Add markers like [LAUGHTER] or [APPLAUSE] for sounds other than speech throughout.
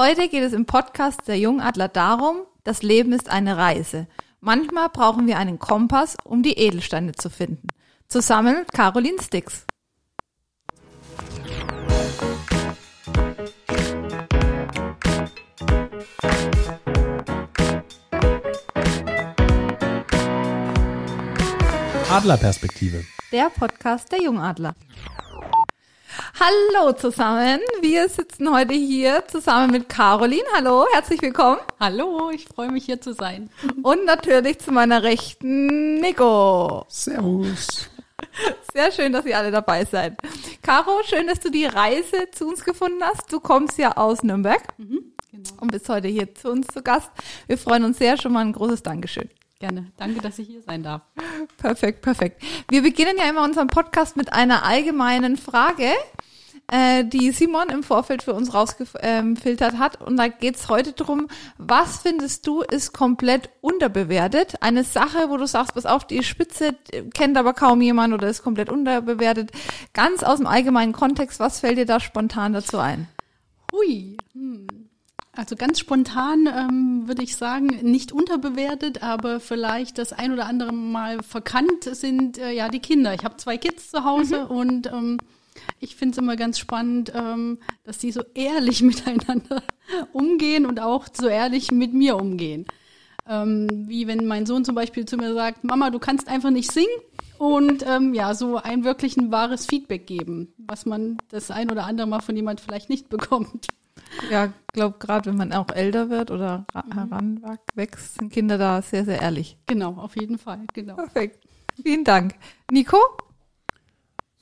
Heute geht es im Podcast der Jungadler darum, das Leben ist eine Reise. Manchmal brauchen wir einen Kompass, um die Edelsteine zu finden. Zusammen mit Caroline Stix. Adlerperspektive. Der Podcast der Jungadler. Hallo zusammen. Wir sitzen heute hier zusammen mit Caroline. Hallo, herzlich willkommen. Hallo, ich freue mich hier zu sein. Und natürlich zu meiner Rechten Nico. Servus. Sehr schön, dass ihr alle dabei seid. Caro, schön, dass du die Reise zu uns gefunden hast. Du kommst ja aus Nürnberg Mhm, genau. und bist heute hier zu uns zu Gast. Wir freuen uns sehr. Schon mal ein großes Dankeschön. Gerne. Danke, dass ich hier sein darf. Perfekt, perfekt. Wir beginnen ja immer unseren Podcast mit einer allgemeinen Frage, äh, die Simon im Vorfeld für uns rausgefiltert hat. Und da geht's heute drum, was findest du ist komplett unterbewertet? Eine Sache, wo du sagst, pass auf, die Spitze äh, kennt aber kaum jemand oder ist komplett unterbewertet. Ganz aus dem allgemeinen Kontext, was fällt dir da spontan dazu ein? Hui. Hm. Also ganz spontan ähm, würde ich sagen, nicht unterbewertet, aber vielleicht das ein oder andere Mal verkannt sind äh, ja die Kinder. Ich habe zwei Kids zu Hause und ähm, ich finde es immer ganz spannend, ähm, dass die so ehrlich [LAUGHS] miteinander umgehen und auch so ehrlich mit mir umgehen. Ähm, wie wenn mein Sohn zum Beispiel zu mir sagt, Mama, du kannst einfach nicht singen und ähm, ja, so ein wirklich ein wahres Feedback geben, was man das ein oder andere Mal von jemand vielleicht nicht [LAUGHS] bekommt. Ja, glaube gerade wenn man auch älter wird oder ra- heranwächst, sind Kinder da sehr, sehr ehrlich. Genau, auf jeden Fall, genau. Perfekt. Vielen Dank. Nico?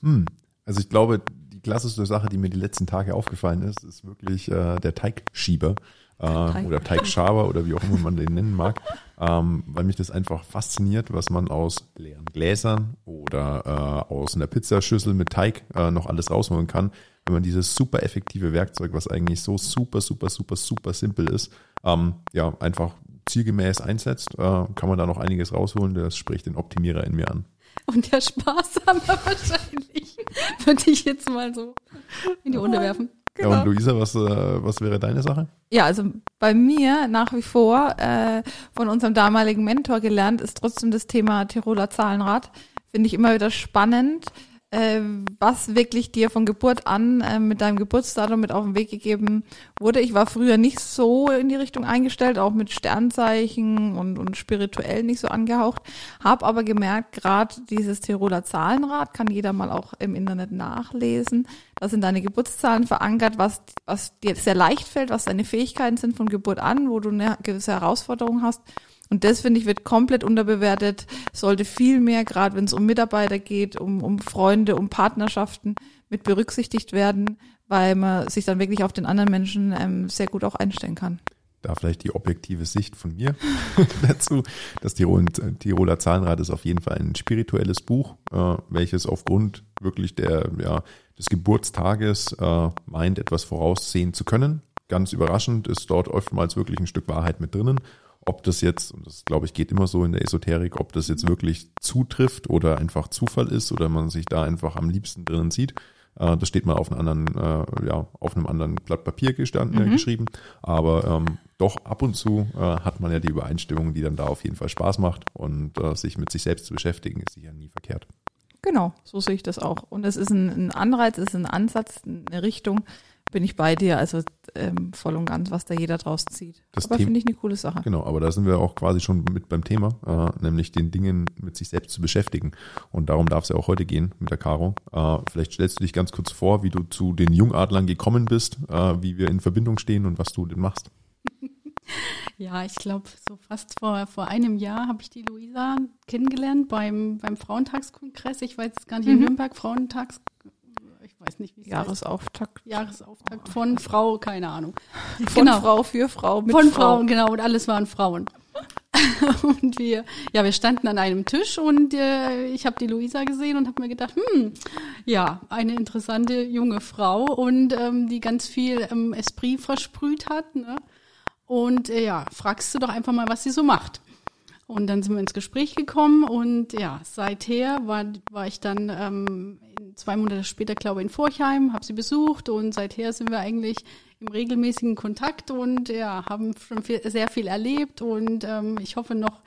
Hm. Also ich glaube, die klassischste Sache, die mir die letzten Tage aufgefallen ist, ist wirklich äh, der Teigschieber äh, oder Teigschaber oder wie auch immer man den nennen mag, [LAUGHS] ähm, weil mich das einfach fasziniert, was man aus leeren Gläsern oder äh, aus einer Pizzaschüssel mit Teig äh, noch alles rausholen kann, wenn man dieses super effektive Werkzeug, was eigentlich so super, super, super, super simpel ist, ähm, ja, einfach zielgemäß einsetzt, äh, kann man da noch einiges rausholen. Das spricht den Optimierer in mir an. Und der Sparsame wahrscheinlich, würde ich jetzt mal so in die Runde werfen. Ja, und Luisa, was, äh, was wäre deine Sache? Ja, also bei mir nach wie vor äh, von unserem damaligen Mentor gelernt ist trotzdem das Thema Tiroler Zahlenrad. Finde ich immer wieder spannend, äh, was wirklich dir von Geburt an äh, mit deinem Geburtsdatum mit auf den Weg gegeben wurde. Ich war früher nicht so in die Richtung eingestellt, auch mit Sternzeichen und, und spirituell nicht so angehaucht. Hab aber gemerkt, gerade dieses Tiroler Zahlenrad kann jeder mal auch im Internet nachlesen. Da sind deine Geburtszahlen verankert, was, was dir sehr leicht fällt, was deine Fähigkeiten sind von Geburt an, wo du eine gewisse Herausforderung hast. Und das, finde ich, wird komplett unterbewertet, sollte viel mehr, gerade wenn es um Mitarbeiter geht, um, um Freunde, um Partnerschaften, mit berücksichtigt werden, weil man sich dann wirklich auf den anderen Menschen ähm, sehr gut auch einstellen kann. Da vielleicht die objektive Sicht von mir [LAUGHS] dazu. Das Tirol, Tiroler Zahlenrad ist auf jeden Fall ein spirituelles Buch, äh, welches aufgrund wirklich der, ja, des Geburtstages äh, meint, etwas voraussehen zu können. Ganz überraschend ist dort oftmals wirklich ein Stück Wahrheit mit drinnen. Ob das jetzt, und das glaube ich geht immer so in der Esoterik, ob das jetzt wirklich zutrifft oder einfach Zufall ist oder man sich da einfach am liebsten drinnen sieht, äh, das steht mal auf einem anderen, äh, ja, auf einem anderen Blatt Papier gestanden, äh, geschrieben. Aber ähm, doch ab und zu äh, hat man ja die Übereinstimmung, die dann da auf jeden Fall Spaß macht und äh, sich mit sich selbst zu beschäftigen, ist sicher nie verkehrt. Genau, so sehe ich das auch. Und es ist ein, ein Anreiz, es ist ein Ansatz, eine Richtung, bin ich bei dir, also ähm, voll und ganz, was da jeder draus zieht. Das Aber finde ich eine coole Sache. Genau, aber da sind wir auch quasi schon mit beim Thema, äh, nämlich den Dingen mit sich selbst zu beschäftigen. Und darum darf es ja auch heute gehen mit der Caro. Äh, vielleicht stellst du dich ganz kurz vor, wie du zu den Jungadlern gekommen bist, äh, wie wir in Verbindung stehen und was du denn machst. [LAUGHS] Ja, ich glaube, so fast vor, vor einem Jahr habe ich die Luisa kennengelernt beim, beim Frauentagskongress. Ich weiß jetzt gar nicht, in Mhm. Nürnberg, Frauentags, ich weiß nicht, wie es heißt. Jahresauftakt. Jahresauftakt von Frau, keine Ahnung. Von Genau. Frau für Frau mit von Frau. Frauen, genau, und alles waren Frauen. [LAUGHS] und wir, ja, wir standen an einem Tisch und äh, ich habe die Luisa gesehen und habe mir gedacht, hm, ja, eine interessante junge Frau und ähm, die ganz viel ähm, Esprit versprüht hat. Ne? Und äh, ja, fragst du doch einfach mal, was sie so macht. Und dann sind wir ins Gespräch gekommen und ja, seither war, war ich dann ähm, zwei Monate später, glaube ich, in Forchheim, habe sie besucht und seither sind wir eigentlich im regelmäßigen Kontakt und ja, haben schon viel, sehr viel erlebt und ähm, ich hoffe noch,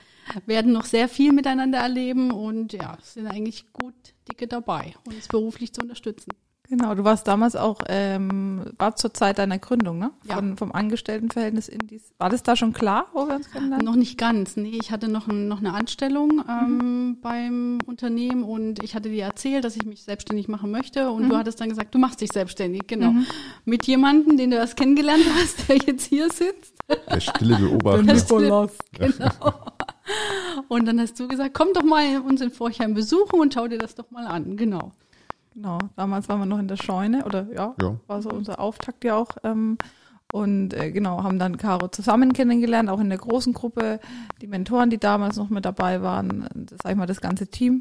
werden noch sehr viel miteinander erleben und ja, sind eigentlich gut dicke dabei, uns beruflich zu unterstützen. Genau, du warst damals auch, ähm, war zur Zeit deiner Gründung, ne? Ja. vom Angestelltenverhältnis in dies. War das da schon klar, wo wir uns kennenlernen? Noch nicht ganz. Nee, ich hatte noch, ein, noch eine Anstellung ähm, beim Unternehmen und ich hatte dir erzählt, dass ich mich selbstständig machen möchte und du hattest dann gesagt, du machst dich selbstständig, genau. Mit jemandem, den du erst kennengelernt [LAUGHS] hast, der jetzt hier sitzt. Der stille Beobachter. Nikolaus. Genau. [LAUGHS] Und dann hast du gesagt, komm doch mal uns in Forchheim besuchen und schau dir das doch mal an. Genau. Genau, damals waren wir noch in der Scheune oder ja, Ja. war so unser Auftakt ja auch. Ähm, und äh, genau, haben dann Caro zusammen kennengelernt, auch in der großen Gruppe, die Mentoren, die damals noch mit dabei waren, das, sag ich mal, das ganze Team.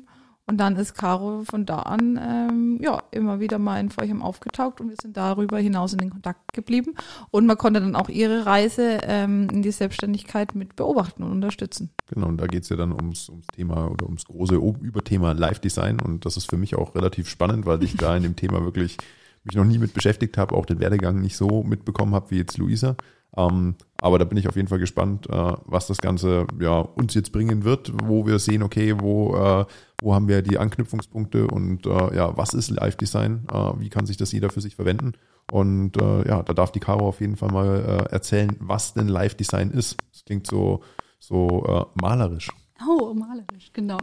Und dann ist Caro von da an ähm, ja immer wieder mal in Forchheim aufgetaucht und wir sind darüber hinaus in den Kontakt geblieben. Und man konnte dann auch ihre Reise ähm, in die Selbstständigkeit mit beobachten und unterstützen. Genau, und da geht's ja dann ums, ums Thema oder ums große Überthema Live Design. Und das ist für mich auch relativ spannend, weil ich da in dem Thema wirklich mich noch nie mit beschäftigt habe, auch den Werdegang nicht so mitbekommen habe wie jetzt Luisa. Ähm, aber da bin ich auf jeden Fall gespannt, äh, was das Ganze ja uns jetzt bringen wird, wo wir sehen, okay, wo, äh, wo haben wir die Anknüpfungspunkte und äh, ja, was ist Live Design? Äh, wie kann sich das jeder für sich verwenden? Und äh, ja, da darf die Caro auf jeden Fall mal äh, erzählen, was denn Live Design ist. Das klingt so, so äh, malerisch. Oh, malerisch, genau.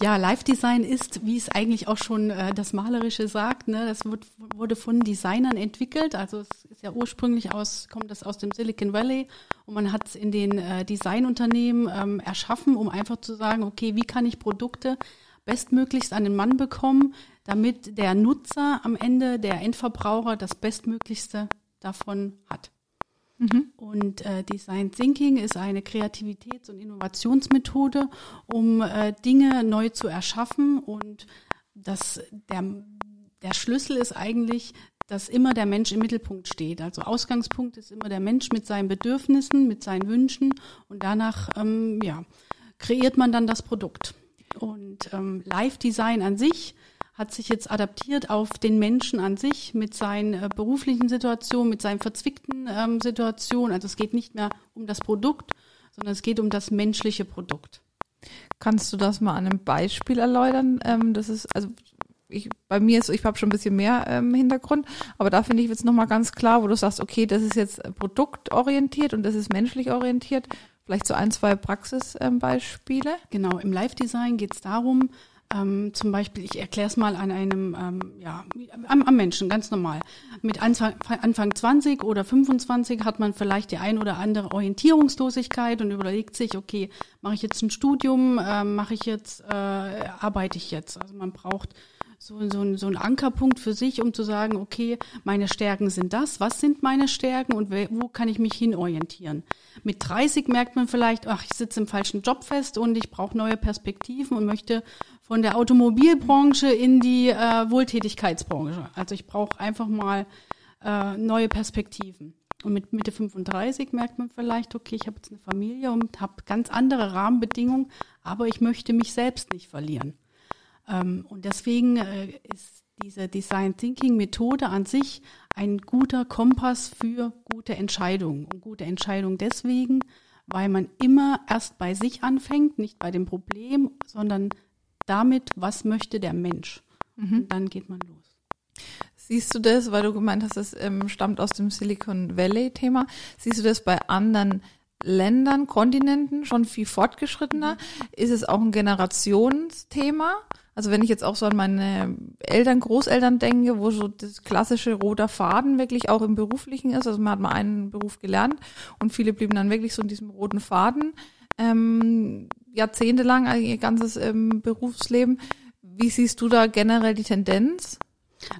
Ja, Live-Design ist, wie es eigentlich auch schon äh, das Malerische sagt, ne, das wird, wurde von Designern entwickelt. Also es ist ja ursprünglich aus, kommt das aus dem Silicon Valley und man hat es in den äh, Designunternehmen ähm, erschaffen, um einfach zu sagen, okay, wie kann ich Produkte bestmöglichst an den Mann bekommen, damit der Nutzer am Ende, der Endverbraucher, das Bestmöglichste davon hat. Und äh, Design Thinking ist eine Kreativitäts- und Innovationsmethode, um äh, Dinge neu zu erschaffen. Und das, der, der Schlüssel ist eigentlich, dass immer der Mensch im Mittelpunkt steht. Also Ausgangspunkt ist immer der Mensch mit seinen Bedürfnissen, mit seinen Wünschen und danach ähm, ja, kreiert man dann das Produkt. Und ähm, Live-Design an sich hat sich jetzt adaptiert auf den Menschen an sich mit seinen äh, beruflichen Situationen, mit seinen verzwickten ähm, Situationen. Also es geht nicht mehr um das Produkt, sondern es geht um das menschliche Produkt. Kannst du das mal an einem Beispiel erläutern? Ähm, das ist, also ich, bei mir ist, ich habe schon ein bisschen mehr ähm, Hintergrund, aber da finde ich jetzt nochmal ganz klar, wo du sagst, okay, das ist jetzt produktorientiert und das ist menschlich orientiert. Vielleicht so ein, zwei Praxisbeispiele. Genau, im Live-Design geht es darum, ähm, zum Beispiel, ich erkläre es mal an einem, ähm, ja, am, am Menschen, ganz normal. Mit Anfang, Anfang 20 oder 25 hat man vielleicht die ein oder andere Orientierungslosigkeit und überlegt sich, okay, mache ich jetzt ein Studium, ähm, mache ich jetzt, äh, arbeite ich jetzt? Also man braucht so, so, so ein Ankerpunkt für sich, um zu sagen, okay, meine Stärken sind das, was sind meine Stärken und wo kann ich mich hinorientieren? Mit 30 merkt man vielleicht, ach, ich sitze im falschen Job fest und ich brauche neue Perspektiven und möchte von der Automobilbranche in die äh, Wohltätigkeitsbranche. Also ich brauche einfach mal äh, neue Perspektiven. Und mit Mitte 35 merkt man vielleicht, okay, ich habe jetzt eine Familie und habe ganz andere Rahmenbedingungen, aber ich möchte mich selbst nicht verlieren. Ähm, und deswegen äh, ist diese Design Thinking Methode an sich ein guter Kompass für gute Entscheidungen. Und gute Entscheidungen deswegen, weil man immer erst bei sich anfängt, nicht bei dem Problem, sondern damit, was möchte der Mensch. Und dann geht man los. Siehst du das, weil du gemeint hast, das ähm, stammt aus dem Silicon Valley-Thema, siehst du das bei anderen Ländern, Kontinenten schon viel fortgeschrittener? Ist es auch ein Generationsthema? Also wenn ich jetzt auch so an meine Eltern, Großeltern denke, wo so das klassische roter Faden wirklich auch im Beruflichen ist, also man hat mal einen Beruf gelernt und viele blieben dann wirklich so in diesem roten Faden ähm, jahrzehntelang, also ihr ganzes ähm, Berufsleben. Wie siehst du da generell die Tendenz?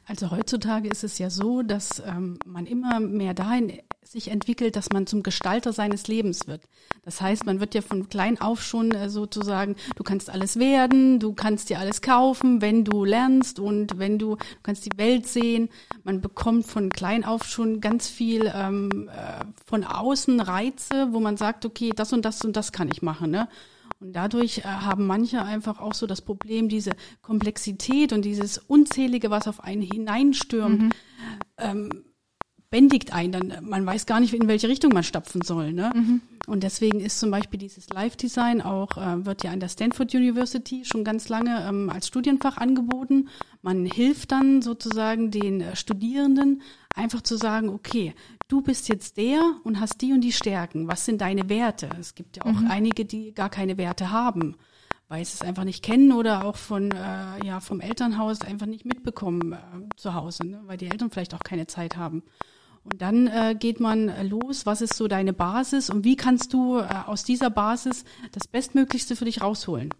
Also heutzutage ist es ja so, dass ähm, man immer mehr dahin sich entwickelt, dass man zum Gestalter seines Lebens wird. Das heißt, man wird ja von klein auf schon äh, sozusagen, du kannst alles werden, du kannst dir alles kaufen, wenn du lernst und wenn du, du kannst die Welt sehen. Man bekommt von klein auf schon ganz viel ähm, äh, von außen Reize, wo man sagt, okay, das und das und das kann ich machen. Ne? Und dadurch äh, haben manche einfach auch so das Problem, diese Komplexität und dieses Unzählige, was auf einen hineinstürmt, ähm, bändigt einen. Dann, man weiß gar nicht, in welche Richtung man stapfen soll. Ne? Mhm. Und deswegen ist zum Beispiel dieses Live-Design auch, äh, wird ja an der Stanford University schon ganz lange ähm, als Studienfach angeboten. Man hilft dann sozusagen den äh, Studierenden einfach zu sagen, okay, du bist jetzt der und hast die und die Stärken. Was sind deine Werte? Es gibt ja auch mhm. einige, die gar keine Werte haben weil sie es einfach nicht kennen oder auch von äh, ja vom Elternhaus einfach nicht mitbekommen äh, zu Hause, ne? weil die Eltern vielleicht auch keine Zeit haben. Und dann äh, geht man los, was ist so deine Basis und wie kannst du äh, aus dieser Basis das Bestmöglichste für dich rausholen?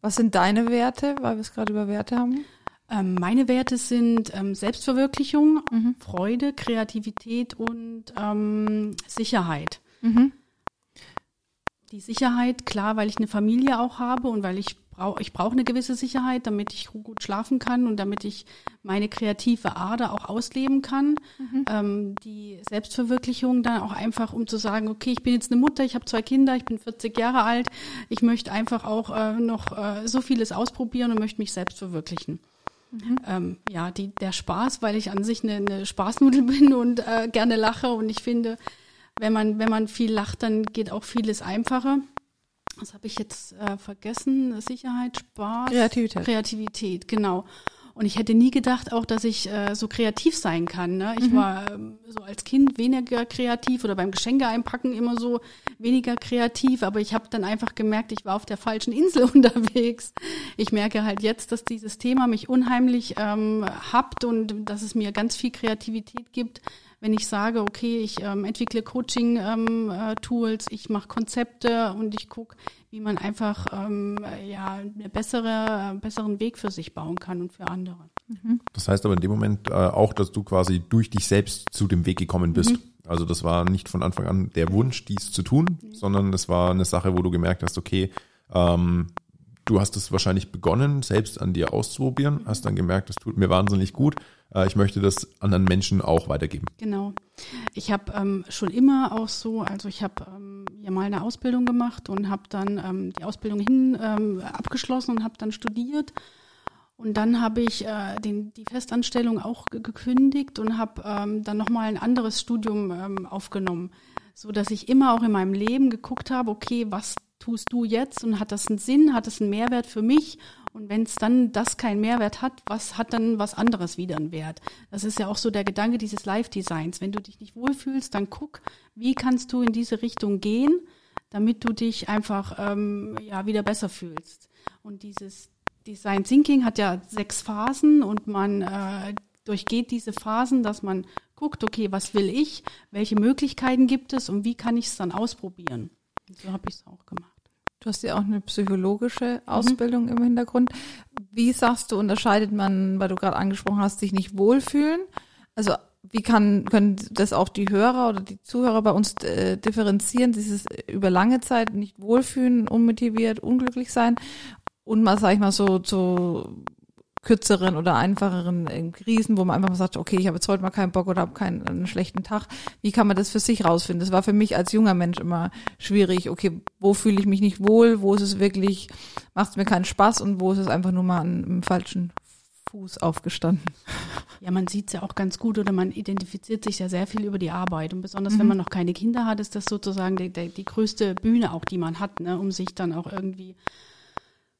Was sind deine Werte, weil wir es gerade über Werte haben? Ähm, meine Werte sind ähm, Selbstverwirklichung, mhm. Freude, Kreativität und ähm, Sicherheit. Mhm die Sicherheit, klar, weil ich eine Familie auch habe und weil ich brauche, ich brauche eine gewisse Sicherheit, damit ich gut schlafen kann und damit ich meine kreative Ader auch ausleben kann. Mhm. Ähm, die Selbstverwirklichung dann auch einfach, um zu sagen, okay, ich bin jetzt eine Mutter, ich habe zwei Kinder, ich bin 40 Jahre alt, ich möchte einfach auch äh, noch äh, so vieles ausprobieren und möchte mich selbst verwirklichen. Mhm. Ähm, ja, die, der Spaß, weil ich an sich eine, eine Spaßnudel [LAUGHS] bin und äh, gerne lache und ich finde, wenn man, wenn man viel lacht, dann geht auch vieles einfacher. Was habe ich jetzt äh, vergessen? Sicherheit, Spaß, Kreativität. Kreativität, genau. Und ich hätte nie gedacht auch, dass ich äh, so kreativ sein kann. Ne? Ich mhm. war ähm, so als Kind weniger kreativ oder beim Geschenke einpacken immer so weniger kreativ, aber ich habe dann einfach gemerkt, ich war auf der falschen Insel [LAUGHS] unterwegs. Ich merke halt jetzt, dass dieses Thema mich unheimlich ähm, habt und dass es mir ganz viel Kreativität gibt, wenn ich sage, okay, ich ähm, entwickle Coaching-Tools, ähm, äh, ich mache Konzepte und ich gucke, wie man einfach ähm, ja, einen bessere, besseren Weg für sich bauen kann und für andere. Mhm. Das heißt aber in dem Moment äh, auch, dass du quasi durch dich selbst zu dem Weg gekommen bist. Mhm. Also das war nicht von Anfang an der Wunsch, dies zu tun, mhm. sondern das war eine Sache, wo du gemerkt hast, okay, ähm, du hast es wahrscheinlich begonnen, selbst an dir auszuprobieren, hast dann gemerkt, das tut mir wahnsinnig gut. Äh, ich möchte das anderen Menschen auch weitergeben. Genau. Ich habe ähm, schon immer auch so, also ich habe ähm, ja mal eine Ausbildung gemacht und habe dann ähm, die Ausbildung hin ähm, abgeschlossen und habe dann studiert. Und dann habe ich äh, den, die Festanstellung auch gekündigt und habe ähm, dann nochmal ein anderes Studium ähm, aufgenommen, so dass ich immer auch in meinem Leben geguckt habe, okay, was tust du jetzt und hat das einen Sinn, hat das einen Mehrwert für mich? Und wenn es dann das keinen Mehrwert hat, was hat dann was anderes wieder einen Wert? Das ist ja auch so der Gedanke dieses Live-Designs. Wenn du dich nicht wohlfühlst, dann guck, wie kannst du in diese Richtung gehen, damit du dich einfach ähm, ja wieder besser fühlst. Und dieses Design Thinking hat ja sechs Phasen und man äh, durchgeht diese Phasen, dass man guckt, okay, was will ich, welche Möglichkeiten gibt es und wie kann ich es dann ausprobieren. So habe ich es auch gemacht. Du hast ja auch eine psychologische mhm. Ausbildung mhm. im Hintergrund. Wie sagst du, unterscheidet man, weil du gerade angesprochen hast, sich nicht wohlfühlen? Also wie kann, können das auch die Hörer oder die Zuhörer bei uns äh, differenzieren, dieses über lange Zeit nicht wohlfühlen, unmotiviert, unglücklich sein und mal, sag ich mal, so, so kürzeren oder einfacheren Krisen, wo man einfach mal sagt, okay, ich habe jetzt heute mal keinen Bock oder habe keinen einen schlechten Tag. Wie kann man das für sich rausfinden? Das war für mich als junger Mensch immer schwierig. Okay, wo fühle ich mich nicht wohl? Wo ist es wirklich, macht es mir keinen Spaß und wo ist es einfach nur mal an einem falschen Fuß aufgestanden? Ja, man sieht es ja auch ganz gut oder man identifiziert sich ja sehr viel über die Arbeit. Und besonders mhm. wenn man noch keine Kinder hat, ist das sozusagen die, die, die größte Bühne auch, die man hat, ne, um sich dann auch irgendwie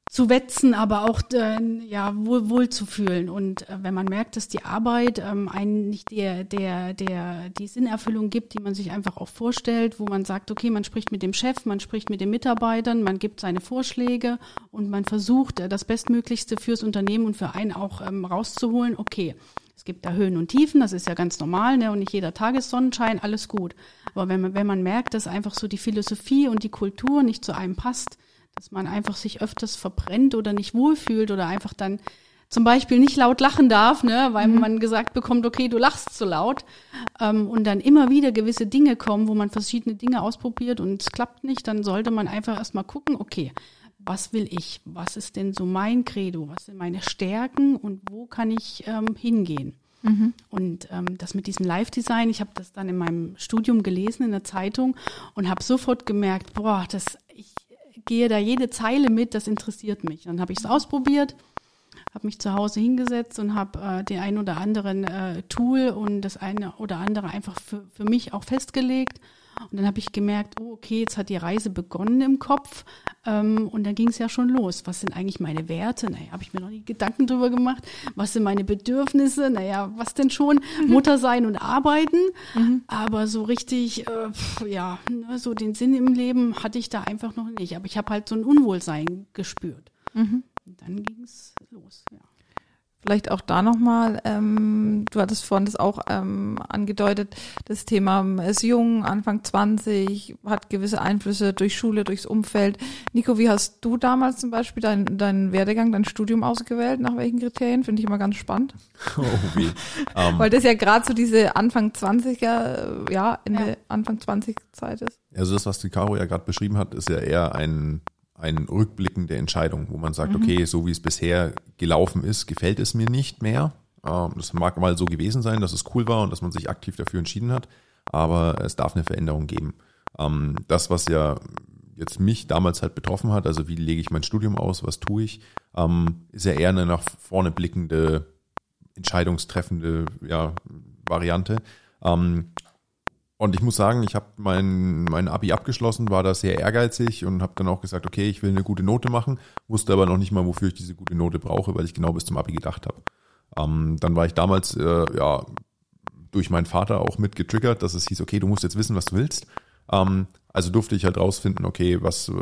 zu wetzen, aber auch äh, ja wohl, wohl zu fühlen. Und äh, wenn man merkt, dass die Arbeit ähm, einen nicht der der der die Sinnerfüllung gibt, die man sich einfach auch vorstellt, wo man sagt, okay, man spricht mit dem Chef, man spricht mit den Mitarbeitern, man gibt seine Vorschläge und man versucht äh, das Bestmöglichste fürs Unternehmen und für einen auch ähm, rauszuholen. Okay, es gibt da Höhen und Tiefen, das ist ja ganz normal, ne? Und nicht jeder Tag ist Sonnenschein, alles gut. Aber wenn man wenn man merkt, dass einfach so die Philosophie und die Kultur nicht zu einem passt, dass man einfach sich öfters verbrennt oder nicht wohlfühlt oder einfach dann zum Beispiel nicht laut lachen darf, ne, weil mhm. man gesagt bekommt, okay, du lachst zu laut. Ähm, und dann immer wieder gewisse Dinge kommen, wo man verschiedene Dinge ausprobiert und es klappt nicht, dann sollte man einfach erstmal gucken, okay, was will ich? Was ist denn so mein Credo? Was sind meine Stärken und wo kann ich ähm, hingehen? Mhm. Und ähm, das mit diesem Live-Design, ich habe das dann in meinem Studium gelesen in der Zeitung und habe sofort gemerkt, boah, das ich gehe da jede Zeile mit, das interessiert mich. Dann habe ich es ausprobiert, habe mich zu Hause hingesetzt und habe äh, den ein oder anderen äh, Tool und das eine oder andere einfach für, für mich auch festgelegt. Und dann habe ich gemerkt, oh, okay, jetzt hat die Reise begonnen im Kopf. Ähm, und dann ging es ja schon los. Was sind eigentlich meine Werte? Naja, habe ich mir noch nie Gedanken drüber gemacht. Was sind meine Bedürfnisse? Naja, was denn schon? Mhm. Mutter sein und arbeiten. Mhm. Aber so richtig, äh, ja, ne, so den Sinn im Leben hatte ich da einfach noch nicht. Aber ich habe halt so ein Unwohlsein gespürt. Mhm. Und dann ging es los, ja. Vielleicht auch da nochmal, ähm, du hattest vorhin das auch ähm, angedeutet, das Thema ist jung, Anfang 20, hat gewisse Einflüsse durch Schule, durchs Umfeld. Nico, wie hast du damals zum Beispiel deinen dein Werdegang, dein Studium ausgewählt? Nach welchen Kriterien? Finde ich immer ganz spannend. [LAUGHS] Oh, wie? Um. Ähm. Weil das ja gerade so diese Anfang 20er, ja, Ende ja. Anfang 20 Zeit ist. Also das, was die Caro ja gerade beschrieben hat, ist ja eher ein ein Rückblicken der Entscheidung, wo man sagt, mhm. okay, so wie es bisher gelaufen ist, gefällt es mir nicht mehr. Ähm, das mag mal so gewesen sein, dass es cool war und dass man sich aktiv dafür entschieden hat, aber es darf eine Veränderung geben. Ähm, das, was ja jetzt mich damals halt betroffen hat, also wie lege ich mein Studium aus, was tue ich, ähm, ist ja eher eine nach vorne blickende, entscheidungstreffende ja, Variante. Und ich muss sagen, ich habe mein, mein Abi abgeschlossen, war da sehr ehrgeizig und habe dann auch gesagt, okay, ich will eine gute Note machen, wusste aber noch nicht mal, wofür ich diese gute Note brauche, weil ich genau bis zum Abi gedacht habe. Ähm, dann war ich damals äh, ja durch meinen Vater auch mit getriggert, dass es hieß, okay, du musst jetzt wissen, was du willst. Ähm, also durfte ich halt rausfinden, okay, was, äh,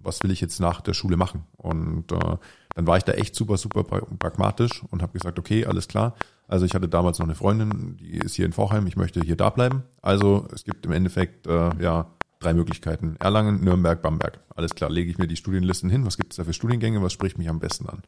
was will ich jetzt nach der Schule machen? Und äh, dann war ich da echt super, super pragmatisch und habe gesagt, okay, alles klar. Also ich hatte damals noch eine Freundin, die ist hier in Vorheim, ich möchte hier da bleiben. Also es gibt im Endeffekt äh, ja drei Möglichkeiten. Erlangen, Nürnberg, Bamberg. Alles klar, lege ich mir die Studienlisten hin. Was gibt es da für Studiengänge? Was spricht mich am besten an?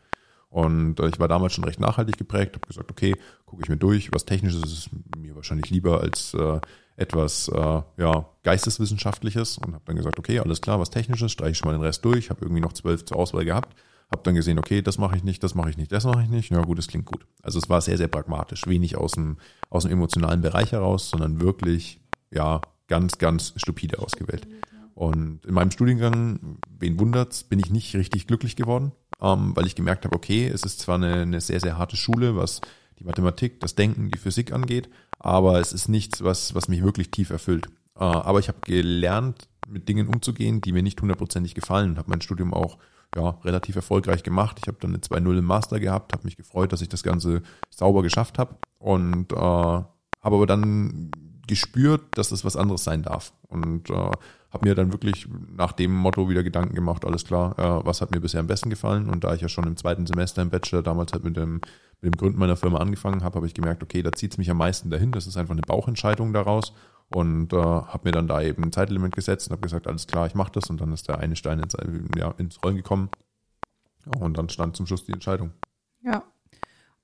Und äh, ich war damals schon recht nachhaltig geprägt, habe gesagt, okay, gucke ich mir durch. Was Technisches ist mir wahrscheinlich lieber als äh, etwas äh, ja, Geisteswissenschaftliches und habe dann gesagt, okay, alles klar, was Technisches, streiche ich mal den Rest durch. Habe irgendwie noch zwölf zur Auswahl gehabt habe dann gesehen, okay, das mache ich nicht, das mache ich nicht, das mache ich nicht. Ja gut, das klingt gut. Also es war sehr, sehr pragmatisch, wenig aus dem, aus dem emotionalen Bereich heraus, sondern wirklich, ja, ganz, ganz stupide ausgewählt. Und in meinem Studiengang, wen wundert's, bin ich nicht richtig glücklich geworden, ähm, weil ich gemerkt habe, okay, es ist zwar eine, eine sehr, sehr harte Schule, was die Mathematik, das Denken, die Physik angeht, aber es ist nichts, was, was mich wirklich tief erfüllt. Äh, aber ich habe gelernt, mit Dingen umzugehen, die mir nicht hundertprozentig gefallen, habe mein Studium auch ja, relativ erfolgreich gemacht. Ich habe dann eine 2-0 im Master gehabt, habe mich gefreut, dass ich das Ganze sauber geschafft habe und äh, habe aber dann gespürt, dass das was anderes sein darf und äh, habe mir dann wirklich nach dem Motto wieder Gedanken gemacht, alles klar, äh, was hat mir bisher am besten gefallen? Und da ich ja schon im zweiten Semester im Bachelor damals halt mit dem, mit dem Gründen meiner Firma angefangen habe, habe ich gemerkt, okay, da zieht es mich am meisten dahin, das ist einfach eine Bauchentscheidung daraus. Und äh, habe mir dann da eben ein Zeitlimit gesetzt und habe gesagt, alles klar, ich mache das. Und dann ist der eine Stein ins, ja, ins Rollen gekommen. Und dann stand zum Schluss die Entscheidung. Ja.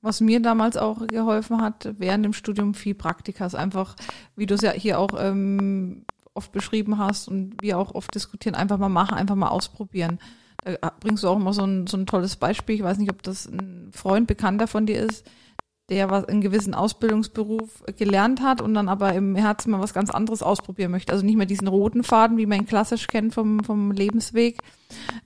Was mir damals auch geholfen hat, während dem Studium viel Praktikas, einfach, wie du es ja hier auch ähm, oft beschrieben hast und wir auch oft diskutieren, einfach mal machen, einfach mal ausprobieren. Da bringst du auch immer so ein, so ein tolles Beispiel. Ich weiß nicht, ob das ein Freund, Bekannter von dir ist, der was einen gewissen Ausbildungsberuf gelernt hat und dann aber im Herzen mal was ganz anderes ausprobieren möchte. Also nicht mehr diesen roten Faden, wie man ihn klassisch kennt vom, vom Lebensweg,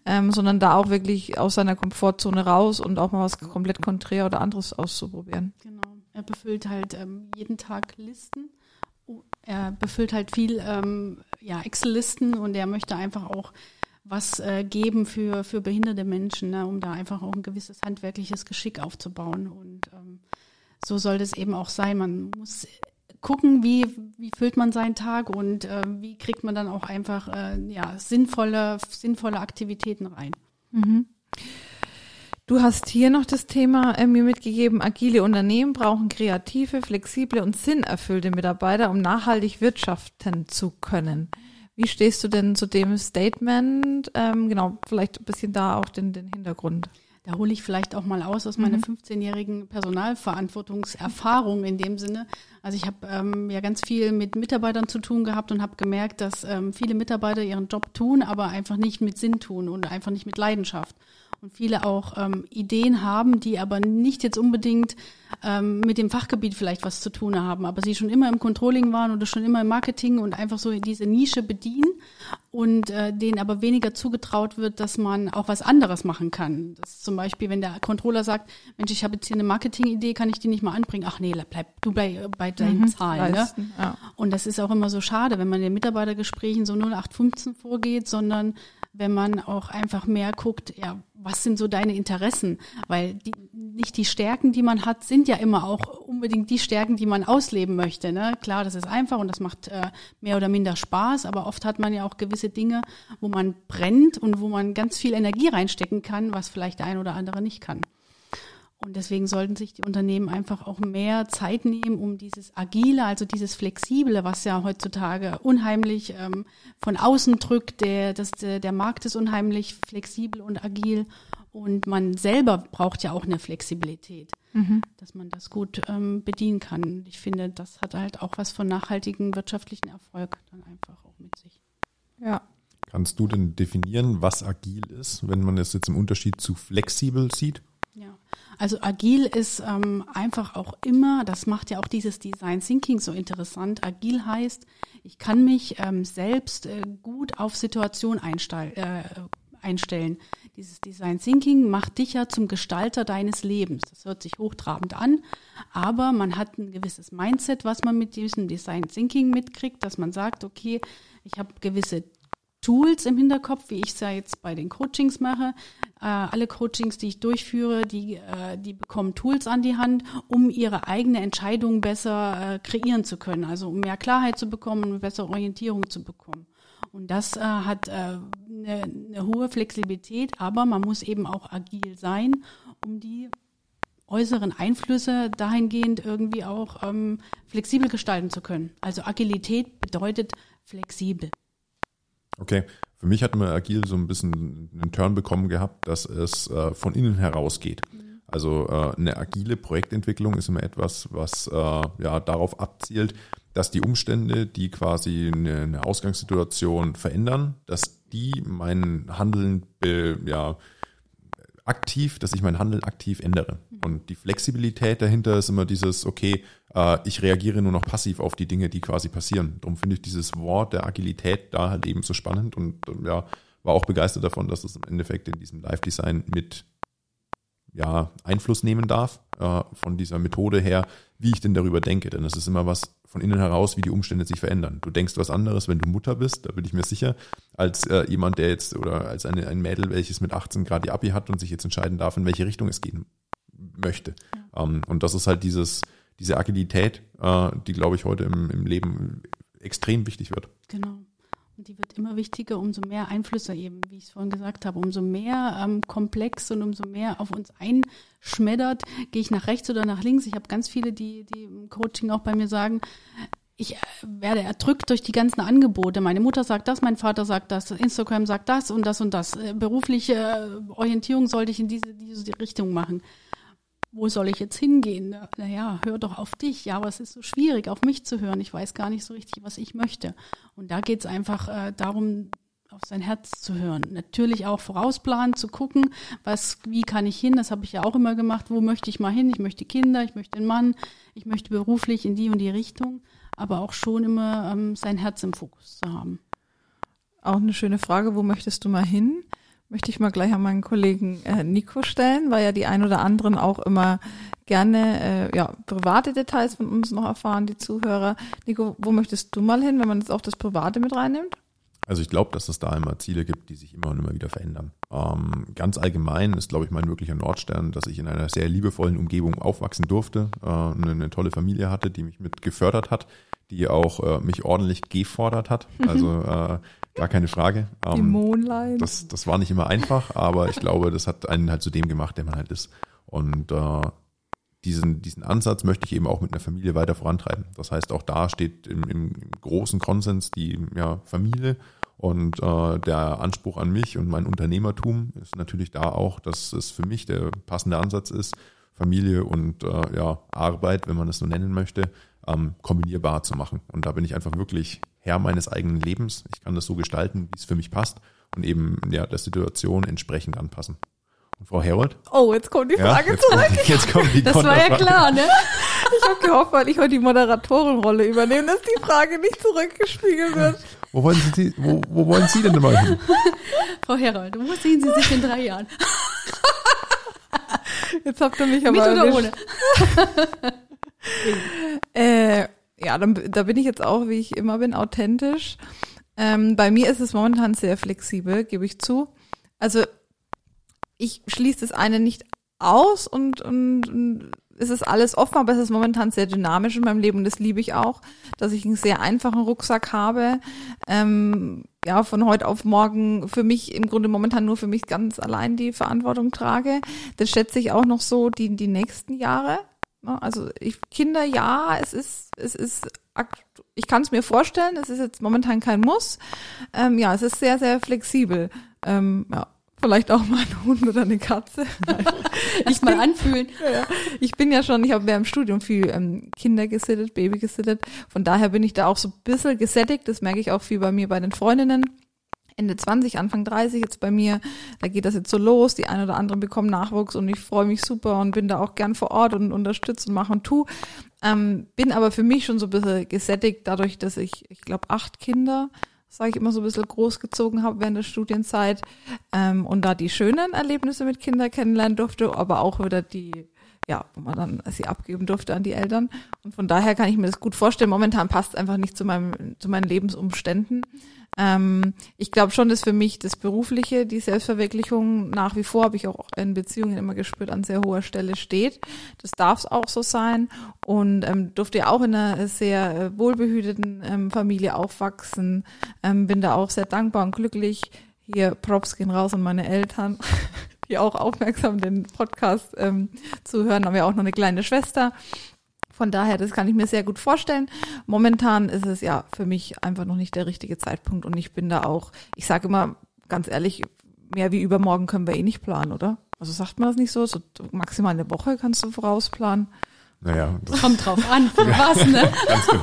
ähm, sondern da auch wirklich aus seiner Komfortzone raus und auch mal was komplett konträr oder anderes auszuprobieren. Genau. Er befüllt halt ähm, jeden Tag Listen. Er befüllt halt viel ähm, ja, Excel-Listen und er möchte einfach auch was äh, geben für, für behinderte Menschen, ne, um da einfach auch ein gewisses handwerkliches Geschick aufzubauen. Und ähm, so soll das eben auch sein. Man muss gucken, wie, wie füllt man seinen Tag und äh, wie kriegt man dann auch einfach äh, ja, sinnvolle, sinnvolle Aktivitäten rein. Mhm. Du hast hier noch das Thema äh, mir mitgegeben, agile Unternehmen brauchen kreative, flexible und sinnerfüllte Mitarbeiter, um nachhaltig wirtschaften zu können. Wie stehst du denn zu dem Statement? Ähm, genau, vielleicht ein bisschen da auch den, den Hintergrund. Da hole ich vielleicht auch mal aus aus meiner mhm. 15-jährigen Personalverantwortungserfahrung in dem Sinne. Also ich habe ähm, ja ganz viel mit Mitarbeitern zu tun gehabt und habe gemerkt, dass ähm, viele Mitarbeiter ihren Job tun, aber einfach nicht mit Sinn tun und einfach nicht mit Leidenschaft. Und viele auch ähm, Ideen haben, die aber nicht jetzt unbedingt ähm, mit dem Fachgebiet vielleicht was zu tun haben, aber sie schon immer im Controlling waren oder schon immer im Marketing und einfach so diese Nische bedienen und äh, denen aber weniger zugetraut wird, dass man auch was anderes machen kann. Das ist zum Beispiel, wenn der Controller sagt, Mensch, ich habe jetzt hier eine Marketingidee, kann ich die nicht mal anbringen? Ach nee, bleib du bei, bei deinen mhm, Zahlen. Ne? Ja. Und das ist auch immer so schade, wenn man in den Mitarbeitergesprächen so 0815 vorgeht, sondern wenn man auch einfach mehr guckt, ja, was sind so deine Interessen? Weil die, nicht die Stärken, die man hat, sind ja immer auch unbedingt die Stärken, die man ausleben möchte. Ne? Klar, das ist einfach und das macht äh, mehr oder minder Spaß, aber oft hat man ja auch gewisse Dinge, wo man brennt und wo man ganz viel Energie reinstecken kann, was vielleicht der ein oder andere nicht kann. Und deswegen sollten sich die Unternehmen einfach auch mehr Zeit nehmen, um dieses Agile, also dieses Flexible, was ja heutzutage unheimlich ähm, von außen drückt. Der, das, der, Markt ist unheimlich flexibel und agil. Und man selber braucht ja auch eine Flexibilität, mhm. dass man das gut ähm, bedienen kann. Ich finde, das hat halt auch was von nachhaltigen wirtschaftlichen Erfolg dann einfach auch mit sich. Ja. Kannst du denn definieren, was agil ist, wenn man das jetzt im Unterschied zu flexibel sieht? Also agil ist ähm, einfach auch immer, das macht ja auch dieses Design Thinking so interessant. Agil heißt, ich kann mich ähm, selbst äh, gut auf Situation äh, einstellen. Dieses Design Thinking macht dich ja zum Gestalter deines Lebens. Das hört sich hochtrabend an, aber man hat ein gewisses Mindset, was man mit diesem Design Thinking mitkriegt, dass man sagt, okay, ich habe gewisse Tools im Hinterkopf, wie ich es ja jetzt bei den Coachings mache. Äh, alle Coachings, die ich durchführe, die, äh, die bekommen Tools an die Hand, um ihre eigene Entscheidung besser äh, kreieren zu können. Also um mehr Klarheit zu bekommen, eine bessere Orientierung zu bekommen. Und das äh, hat eine äh, ne hohe Flexibilität, aber man muss eben auch agil sein, um die äußeren Einflüsse dahingehend irgendwie auch ähm, flexibel gestalten zu können. Also Agilität bedeutet flexibel. Okay, für mich hat man agil so ein bisschen einen Turn bekommen gehabt, dass es äh, von innen heraus geht. Also äh, eine agile Projektentwicklung ist immer etwas, was äh, ja darauf abzielt, dass die Umstände, die quasi eine, eine Ausgangssituation verändern, dass die mein Handeln ja, aktiv, dass ich mein Handeln aktiv ändere. Und die Flexibilität dahinter ist immer dieses, okay, äh, ich reagiere nur noch passiv auf die Dinge, die quasi passieren. Darum finde ich dieses Wort der Agilität da halt eben so spannend und äh, ja, war auch begeistert davon, dass es im Endeffekt in diesem Live-Design mit ja, Einfluss nehmen darf, äh, von dieser Methode her, wie ich denn darüber denke. Denn es ist immer was von innen heraus, wie die Umstände sich verändern. Du denkst was anderes, wenn du Mutter bist, da bin ich mir sicher, als äh, jemand, der jetzt, oder als eine, ein Mädel, welches mit 18 Grad die Abi hat und sich jetzt entscheiden darf, in welche Richtung es gehen möchte. Ja. Ähm, und das ist halt dieses, diese Agilität, äh, die, glaube ich, heute im, im Leben extrem wichtig wird. Genau. Die wird immer wichtiger, umso mehr Einflüsse eben, wie ich es vorhin gesagt habe, umso mehr ähm, komplex und umso mehr auf uns einschmettert, gehe ich nach rechts oder nach links. Ich habe ganz viele, die, die im Coaching auch bei mir sagen, ich äh, werde erdrückt durch die ganzen Angebote. Meine Mutter sagt das, mein Vater sagt das, Instagram sagt das und das und das. Äh, berufliche Orientierung sollte ich in diese, diese Richtung machen wo soll ich jetzt hingehen? Naja, hör doch auf dich. Ja, aber es ist so schwierig, auf mich zu hören. Ich weiß gar nicht so richtig, was ich möchte. Und da geht es einfach äh, darum, auf sein Herz zu hören. Natürlich auch vorausplanen, zu gucken, was, wie kann ich hin? Das habe ich ja auch immer gemacht. Wo möchte ich mal hin? Ich möchte Kinder, ich möchte einen Mann, ich möchte beruflich in die und die Richtung, aber auch schon immer ähm, sein Herz im Fokus zu haben. Auch eine schöne Frage, wo möchtest du mal hin? Möchte ich mal gleich an meinen Kollegen äh, Nico stellen, weil ja die ein oder anderen auch immer gerne äh, ja, private Details von uns noch erfahren, die Zuhörer. Nico, wo möchtest du mal hin, wenn man jetzt auch das Private mit reinnimmt? Also ich glaube, dass es da immer Ziele gibt, die sich immer und immer wieder verändern. Ähm, ganz allgemein ist, glaube ich, mein wirklicher Nordstern, dass ich in einer sehr liebevollen Umgebung aufwachsen durfte, äh, eine, eine, tolle Familie hatte, die mich mit gefördert hat, die auch äh, mich ordentlich gefordert hat. [LAUGHS] Also äh, Gar keine Frage. Ähm, Das, das war nicht immer einfach, aber ich glaube, das hat einen halt zu dem gemacht, der man halt ist. Und äh, diesen, diesen Ansatz möchte ich eben auch mit einer Familie weiter vorantreiben. Das heißt, auch da steht im, im großen Konsens die ja, Familie und äh, der Anspruch an mich und mein Unternehmertum ist natürlich da auch, dass es für mich der passende Ansatz ist, Familie und äh, ja, Arbeit, wenn man es so nennen möchte, ähm, kombinierbar zu machen. Und da bin ich einfach wirklich Herr meines eigenen Lebens. Ich kann das so gestalten, wie es für mich passt und eben ja der Situation entsprechend anpassen. Frau Herold? Oh, jetzt kommt die Frage jetzt zurück. Kommt, jetzt kommt die [LAUGHS] Das war ja klar, ne? Ich habe gehofft, weil ich heute die Moderatorenrolle übernehme, dass die Frage nicht zurückgespiegelt wird. Wo wollen Sie, wo, wo wollen Sie denn mal hin? [LAUGHS] Frau Herold, wo sehen Sie sich in drei Jahren? [LAUGHS] Jetzt habt ihr mich aber Mit oder ohne? Äh, ja, dann, da bin ich jetzt auch, wie ich immer bin, authentisch. Ähm, bei mir ist es momentan sehr flexibel, gebe ich zu. Also ich schließe das eine nicht aus und, und, und es ist alles offen, aber es ist momentan sehr dynamisch in meinem Leben und das liebe ich auch, dass ich einen sehr einfachen Rucksack habe. Ähm, ja, von heute auf morgen für mich im Grunde momentan nur für mich ganz allein die Verantwortung trage. Das schätze ich auch noch so die, die nächsten Jahre. Ne? Also ich, Kinder, ja, es ist, es ist, ich kann es mir vorstellen, es ist jetzt momentan kein Muss. Ähm, ja, es ist sehr, sehr flexibel. Ähm, ja, vielleicht auch mal ein Hund oder eine Katze. [LAUGHS] Erst mal anfühlen. [LAUGHS] Ja, ich bin ja schon, ich habe während dem Studium viel ähm, Kinder gesittet, Baby gesittet. Von daher bin ich da auch so ein bisschen gesättigt. Das merke ich auch viel bei mir bei den Freundinnen. Ende 20, Anfang 30 jetzt bei mir. Da geht das jetzt so los. Die einen oder anderen bekommen Nachwuchs und ich freue mich super und bin da auch gern vor Ort und unterstütze und mache und tu. Ähm, bin aber für mich schon so ein bisschen gesättigt, dadurch, dass ich, ich glaube, acht Kinder, sage ich immer so ein bisschen großgezogen habe während der Studienzeit ähm, und da die schönen Erlebnisse mit Kindern kennenlernen durfte, aber auch wieder die ja, wo man dann sie abgeben durfte an die Eltern. Und von daher kann ich mir das gut vorstellen. Momentan passt es einfach nicht zu meinem, zu meinen Lebensumständen. Ähm, ich glaube schon, dass für mich das Berufliche, die Selbstverwirklichung nach wie vor, habe ich auch in Beziehungen immer gespürt, an sehr hoher Stelle steht. Das darf es auch so sein. Und ähm, durfte ja auch in einer sehr äh, wohlbehüteten ähm, Familie aufwachsen. Ähm, bin da auch sehr dankbar und glücklich. Hier Props gehen raus an meine Eltern, [LAUGHS] die auch aufmerksam den Podcast ähm, zuhören. Haben ja auch noch eine kleine Schwester. Von daher, das kann ich mir sehr gut vorstellen. Momentan ist es ja für mich einfach noch nicht der richtige Zeitpunkt und ich bin da auch, ich sage immer ganz ehrlich, mehr wie übermorgen können wir eh nicht planen, oder? Also sagt man das nicht so? So maximal eine Woche kannst du vorausplanen. Naja, das, Kommt drauf an, für was, ne? [LAUGHS] ganz genau.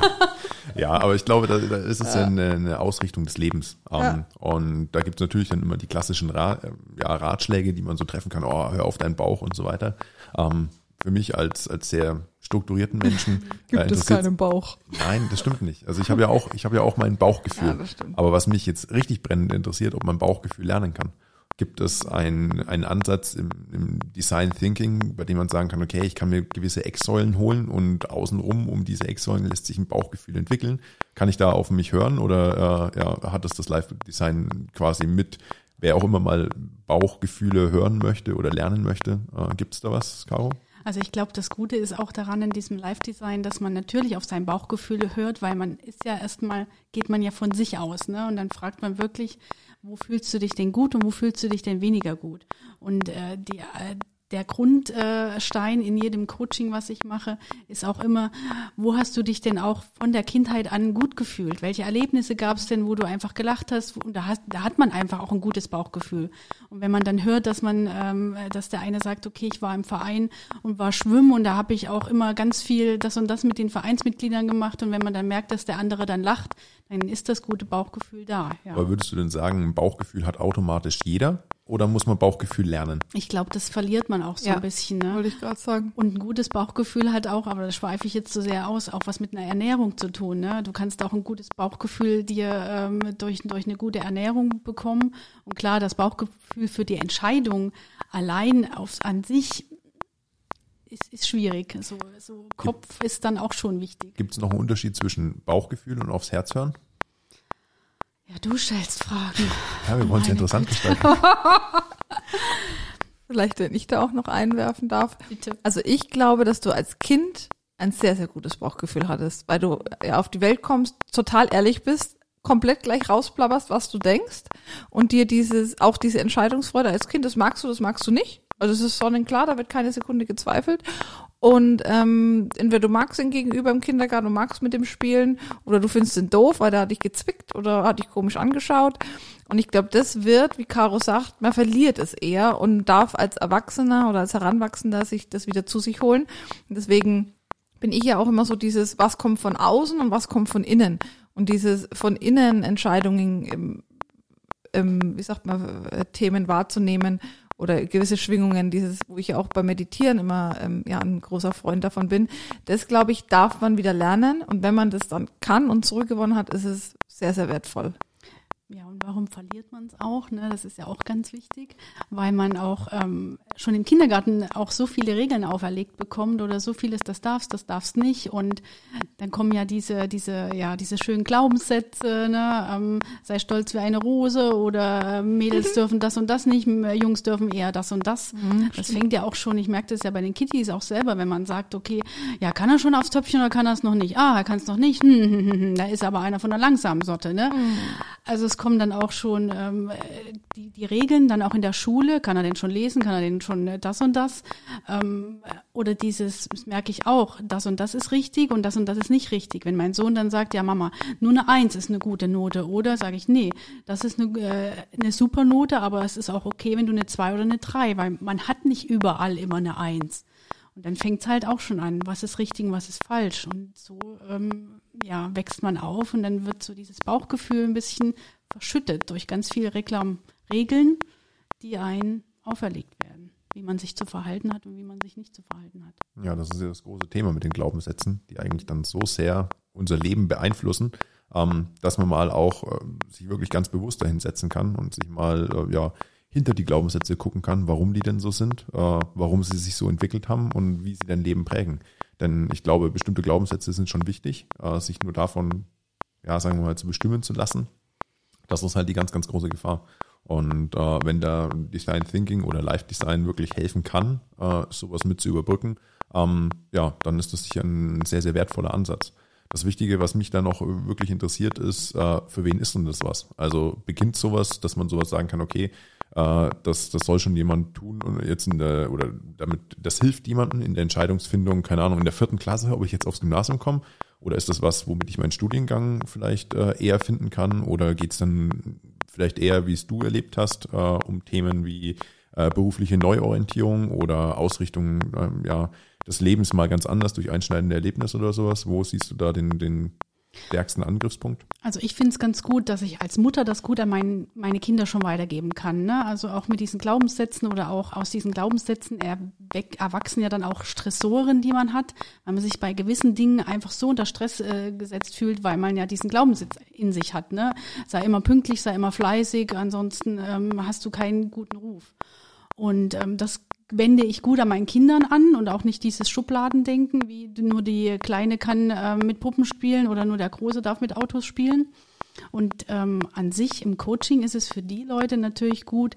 Ja, aber ich glaube, da, da ist es ja eine, eine Ausrichtung des Lebens. Ähm, Ja. Und da gibt es natürlich dann immer die klassischen Ra ja, Ratschläge, die man so treffen kann, oh, hör auf deinen Bauch und so weiter. Ähm, für mich als, als sehr strukturierten Menschen [LAUGHS] äh, interessiert- Bauch. Nein, das stimmt nicht. Also ich habe ja auch, ich habe ja auch mein Bauchgefühl. Ja. Aber was mich jetzt richtig brennend interessiert, ob man Bauchgefühl lernen kann. Gibt es einen, einen Ansatz im, im Design Thinking, bei dem man sagen kann, okay, ich kann mir gewisse Ecksäulen holen und außenrum um diese Ecksäulen lässt sich ein Bauchgefühl entwickeln. Kann ich da auf mich hören oder äh, ja, hat es das Live Design quasi mit, wer auch immer mal Bauchgefühle hören möchte oder lernen möchte? Äh, Gibt es da was, Caro? Also ich glaube, das Gute ist auch daran in diesem Live-Design, dass man natürlich auf sein Bauchgefühl hört, weil man ist ja erstmal, geht man ja von sich aus, ne? Und dann fragt man wirklich, wo fühlst du dich denn gut und wo fühlst du dich denn weniger gut? Und äh, die, äh, der Grundstein in jedem Coaching, was ich mache, ist auch immer, wo hast du dich denn auch von der Kindheit an gut gefühlt? Welche Erlebnisse gab es denn, wo du einfach gelacht hast? Und da, hast, da hat man einfach auch ein gutes Bauchgefühl. Und wenn man dann hört, dass man, ähm, dass der eine sagt, okay, ich war im Verein und war schwimmen und da habe ich auch immer ganz viel das und das mit den Vereinsmitgliedern gemacht und wenn man dann merkt, dass der andere dann lacht, dann ist das gute Bauchgefühl da. Ja. Aber würdest du denn sagen, ein Bauchgefühl hat automatisch jeder oder muss man Bauchgefühl lernen? Ich glaube, das verliert man auch so Ja. ein bisschen. Ne? Wollte ich gerade sagen. Und ein gutes Bauchgefühl hat auch, aber das schweife ich jetzt so sehr aus, auch was mit einer Ernährung zu tun. Ne? Du kannst auch ein gutes Bauchgefühl dir ähm, durch, durch eine gute Ernährung bekommen. Und klar, das Bauchgefühl für die Entscheidung allein aufs an sich ist, ist schwierig. So, so Kopf ist dann auch schon wichtig. Gibt es noch einen Unterschied zwischen Bauchgefühl und aufs Herz hören? Ja, du stellst Fragen. Ja, wir wollen es interessant Güte. gestalten. [LAUGHS] Vielleicht, wenn ich da auch noch einwerfen darf. Bitte. Also ich glaube, dass du als Kind ein sehr, sehr gutes Bauchgefühl hattest, weil du ja auf die Welt kommst, total ehrlich bist, komplett gleich rausplapperst, was du denkst und dir dieses, auch diese Entscheidungsfreude als Kind, das magst du, das magst du nicht. Also es ist sonnenklar, da wird keine Sekunde gezweifelt. Und ähm, entweder du magst ihn gegenüber im Kindergarten, du magst mit dem spielen, oder du findest ihn doof, weil der hat dich gezwickt oder hat dich komisch angeschaut. Und ich glaube, das wird, wie Caro sagt, man verliert es eher und darf als Erwachsener oder als Heranwachsender sich das wieder zu sich holen. Und deswegen bin ich ja auch immer so dieses, was kommt von außen und was kommt von innen. Und dieses von innen Entscheidungen, im, im, wie sagt man, äh, Themen wahrzunehmen oder gewisse Schwingungen, dieses, wo ich auch beim Meditieren immer ähm, ja ein großer Freund davon bin. Das, glaube ich, darf man wieder lernen. Und wenn man das dann kann und zurückgewonnen hat, ist es sehr, sehr wertvoll. Ja, und warum verliert man es auch? Ne? Das ist ja auch ganz wichtig, weil man auch ähm, schon im Kindergarten auch so viele Regeln auferlegt bekommt oder so vieles, das darfst, das darfst nicht. Und dann kommen ja diese, diese, ja, diese schönen Glaubenssätze, ne? ähm, sei stolz wie eine Rose oder äh, Mädels dürfen das und das nicht, Jungs dürfen eher das und das. Mhm, das fängt ja auch schon, ich merke das ja bei den Kitties auch selber, wenn man sagt, okay, ja, kann er schon aufs Töpfchen oder kann er es noch nicht? Ah, er kann es noch nicht. Hm, hm, hm, hm, da ist aber einer von der langsamen Sorte. Ne? Mhm. Also es kommen dann auch schon ähm, die, die Regeln, dann auch in der Schule, kann er denn schon lesen, kann er denn schon äh, das und das? Ähm, oder dieses, das merke ich auch, das und das ist richtig und das und das ist nicht richtig. Wenn mein Sohn dann sagt, ja Mama, nur eine Eins ist eine gute Note, oder sage ich, nee, das ist eine, äh, eine super Note, aber es ist auch okay, wenn du eine Zwei oder eine Drei, weil man hat nicht überall immer eine Eins. Und dann fängt es halt auch schon an, was ist richtig und was ist falsch. Und so ähm, ja, wächst man auf und dann wird so dieses Bauchgefühl ein bisschen verschüttet durch ganz viele Reklamregeln, die einen auferlegt werden, wie man sich zu verhalten hat und wie man sich nicht zu verhalten hat. Ja, das ist ja das große Thema mit den Glaubenssätzen, die eigentlich dann so sehr unser Leben beeinflussen, ähm, dass man mal auch äh, sich wirklich ganz bewusst dahin setzen kann und sich mal äh, ja hinter die Glaubenssätze gucken kann, warum die denn so sind, äh, warum sie sich so entwickelt haben und wie sie dein Leben prägen. Denn ich glaube, bestimmte Glaubenssätze sind schon wichtig, äh, sich nur davon, ja, sagen wir mal, zu bestimmen zu lassen. Das ist halt die ganz, ganz große Gefahr. Und äh, wenn da Design Thinking oder Life Design wirklich helfen kann, äh, sowas mit zu überbrücken, ähm, ja, dann ist das sicher ein sehr, sehr wertvoller Ansatz. Das Wichtige, was mich da noch wirklich interessiert, ist, äh, für wen ist denn das was? Also beginnt sowas, dass man sowas sagen kann, okay, äh, das, das soll schon jemand tun und jetzt in der, oder damit, das hilft jemandem in der Entscheidungsfindung, keine Ahnung, in der vierten Klasse, ob ich jetzt aufs Gymnasium komme, oder ist das was, womit ich meinen Studiengang vielleicht äh, eher finden kann, oder geht es dann vielleicht eher, wie es du erlebt hast, äh, um Themen wie äh, berufliche Neuorientierung oder Ausrichtung ähm, ja, des Lebens mal ganz anders durch einschneidende Erlebnisse oder sowas? Wo siehst du da den, den stärksten Angriffspunkt? Also ich finde es ganz gut, dass ich als Mutter das gut an mein, meine Kinder schon weitergeben kann. Ne? Also auch mit diesen Glaubenssätzen oder auch aus diesen Glaubenssätzen erwachsen ja dann auch Stressoren, die man hat, weil man sich bei gewissen Dingen einfach so unter Stress äh, gesetzt fühlt, weil man ja diesen Glaubenssatz in sich hat. Ne? Sei immer pünktlich, sei immer fleißig, ansonsten ähm, hast du keinen guten Ruf. Und ähm, das wende ich gut an meinen Kindern an und auch nicht dieses Schubladendenken, wie nur die Kleine kann äh, mit Puppen spielen oder nur der Große darf mit Autos spielen. Und ähm, an sich im Coaching ist es für die Leute natürlich gut,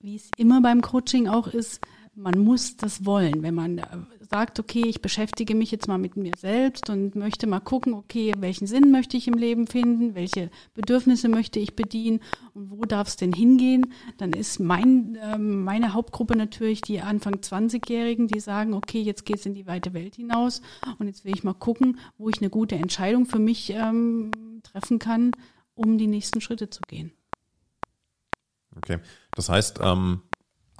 wie es immer beim Coaching auch ist, man muss das wollen. Wenn man äh, sagt, okay, ich beschäftige mich jetzt mal mit mir selbst und möchte mal gucken, okay, welchen Sinn möchte ich im Leben finden, welche Bedürfnisse möchte ich bedienen und wo darf es denn hingehen, dann ist mein, äh, meine Hauptgruppe natürlich die Anfang 20-Jährigen, die sagen, okay, jetzt geht's in die weite Welt hinaus und jetzt will ich mal gucken, wo ich eine gute Entscheidung für mich ähm, treffen kann, um die nächsten Schritte zu gehen. Okay, das heißt, ähm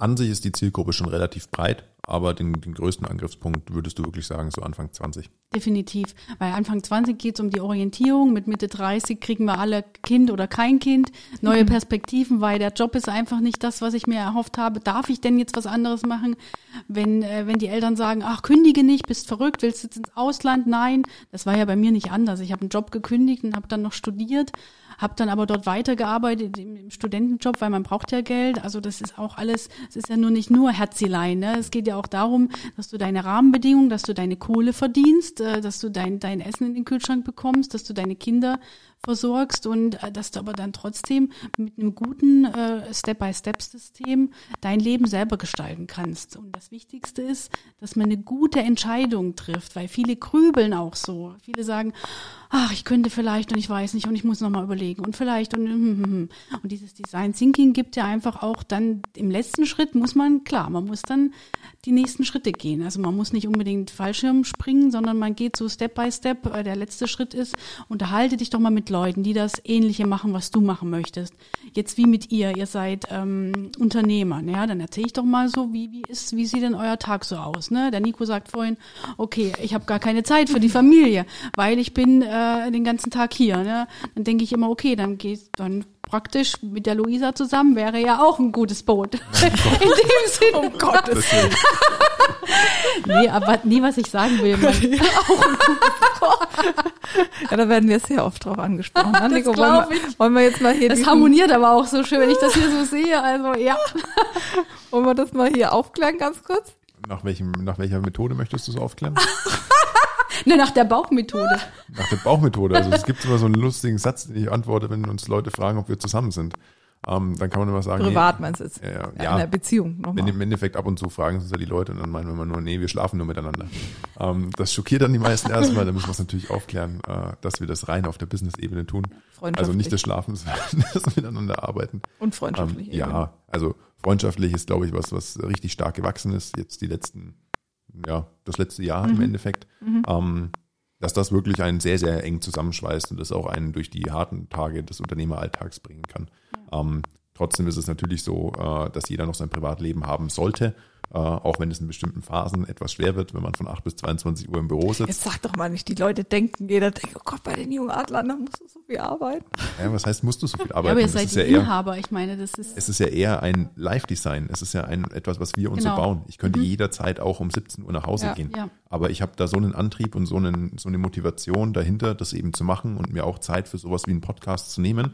an sich ist die Zielgruppe schon relativ breit, aber den, den größten Angriffspunkt würdest du wirklich sagen, so Anfang 20. Definitiv, weil Anfang 20 geht es um die Orientierung, mit Mitte 30 kriegen wir alle Kind oder kein Kind, neue mhm. Perspektiven, weil der Job ist einfach nicht das, was ich mir erhofft habe. Darf ich denn jetzt was anderes machen? Wenn, äh, wenn die Eltern sagen, ach, kündige nicht, bist verrückt, willst du jetzt ins Ausland? Nein, das war ja bei mir nicht anders. Ich habe einen Job gekündigt und habe dann noch studiert habe dann aber dort weitergearbeitet im, im, Studentenjob, weil man braucht ja Geld. Also das ist auch alles, es ist ja nur nicht nur Herzilein. Ne? Es geht ja auch darum, dass du deine Rahmenbedingungen, dass du deine Kohle verdienst, äh, dass du dein, dein Essen in den Kühlschrank bekommst, dass du deine Kinder versorgst und äh, dass du aber dann trotzdem mit einem guten äh, Step-by-Step-System dein Leben selber gestalten kannst. Und das Wichtigste ist, dass man eine gute Entscheidung trifft, weil viele grübeln auch so. Viele sagen, ach, ich könnte vielleicht und ich weiß nicht und ich muss nochmal überlegen und vielleicht und hm, hm, hm. und dieses Design Thinking gibt ja einfach auch dann im letzten Schritt muss man, klar, man muss dann die nächsten Schritte gehen. Also man muss nicht unbedingt Fallschirm springen, sondern man geht so Step by Step. Äh, der letzte Schritt ist, unterhalte dich doch mal mit Leuten, die das Ähnliche machen, was du machen möchtest. Jetzt wie mit ihr, ihr seid ähm, Unternehmer, ja, dann erzähle ich doch mal so, wie, wie ist, wie sieht denn euer Tag so aus? Ne? Der Nico sagt vorhin, okay, ich habe gar keine Zeit für die Familie, [LAUGHS] weil ich bin äh, den ganzen Tag hier. Ne? Dann denke ich immer, okay, dann geht, dann praktisch mit der Luisa zusammen wäre ja auch ein gutes Boot. [LAUGHS] In dem [LAUGHS] Sinne. Um Gottes Deswegen, Nee, aber nee, was ich sagen will. [LAUGHS] Ja, da werden wir sehr oft drauf angesprochen. Ne, Nico, glaub wollen, wir, wollen wir jetzt mal hier das harmoniert aber auch so schön, wenn ich das hier so sehe. Also ja. [LAUGHS] wollen wir das mal hier aufklären ganz kurz? nach, welchem, nach welcher Methode möchtest du es aufklären? [LAUGHS] Ne, nach der Bauchmethode. Nach der Bauchmethode. Also es gibt immer so einen lustigen Satz, den ich antworte, wenn uns Leute fragen, ob wir zusammen sind. Ähm, dann kann man immer sagen, Privat meinst du jetzt? Nee, ja, Ja, in der Beziehung Wenn nochmal. im Endeffekt ab und zu fragen uns ja die Leute und dann meinen wir immer nur, nee, wir schlafen nur miteinander. Ähm, das schockiert dann die meisten erstmal, da müssen wir es natürlich aufklären, äh, dass wir das rein auf der Business-Ebene tun. Also nicht das Schlafen, [LAUGHS] sondern das Miteinander arbeiten. und Ähm, freundschaftlich. ja, also freundschaftlich ist, glaube ich, was, was richtig stark gewachsen ist, jetzt die letzten, ja, das letzte Jahr im Endeffekt. Ähm, dass das wirklich einen sehr, sehr eng zusammenschweißt und das auch einen durch die harten Tage des Unternehmeralltags bringen kann. Ähm, trotzdem ist es natürlich so, äh, dass jeder noch sein Privatleben haben sollte, auch wenn es in bestimmten Phasen etwas schwer wird, wenn man von 8 bis 22 Uhr im Büro sitzt. Jetzt sag doch mal nicht, die Leute denken, jeder denkt, oh Gott, bei den jungen Adlern, da musst du so viel arbeiten. Ja, was heißt, musst du so viel Ja, arbeiten? aber ihr Das seid ist ja eher, Inhaber. Ich meine, das ist. es ist ja eher ein Live-Design. Es ist ja ein, etwas, was wir uns Genau. so bauen. Ich könnte jederzeit auch um 17 Uhr nach Hause Ja, gehen. ja. Aber ich habe da so einen Antrieb und so, einen, so eine Motivation dahinter, das eben zu machen und mir auch Zeit für sowas wie einen Podcast zu nehmen.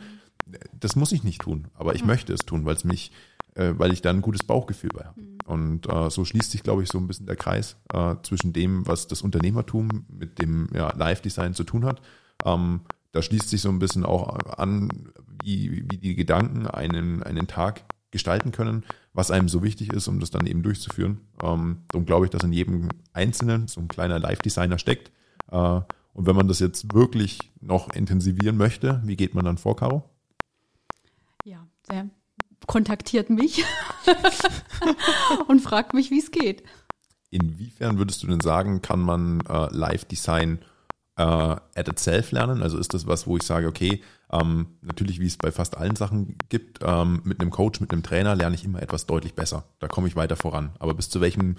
Das muss ich nicht tun, aber ich möchte es tun, weil es mich, äh, weil ich da ein gutes Bauchgefühl bei habe. Und äh, so schließt sich, glaube ich, so ein bisschen der Kreis äh, zwischen dem, was das Unternehmertum mit dem ja, Live-Design zu tun hat. Ähm, da schließt sich so ein bisschen auch an, wie, wie die Gedanken einen, einen Tag gestalten können, was einem so wichtig ist, um das dann eben durchzuführen. Ähm, darum glaube ich, dass in jedem Einzelnen so ein kleiner Live-Designer steckt. Äh, und wenn man das jetzt wirklich noch intensivieren möchte, wie geht man dann vor, Caro? Ja, der kontaktiert mich [LAUGHS] und fragt mich, wie es geht. Inwiefern würdest du denn sagen, kann man äh, Live-Design äh, at itself lernen? Also ist das was, wo ich sage, okay, ähm, natürlich, wie es bei fast allen Sachen gibt, ähm, mit einem Coach, mit einem Trainer lerne ich immer etwas deutlich besser. Da komme ich weiter voran. Aber bis zu welchem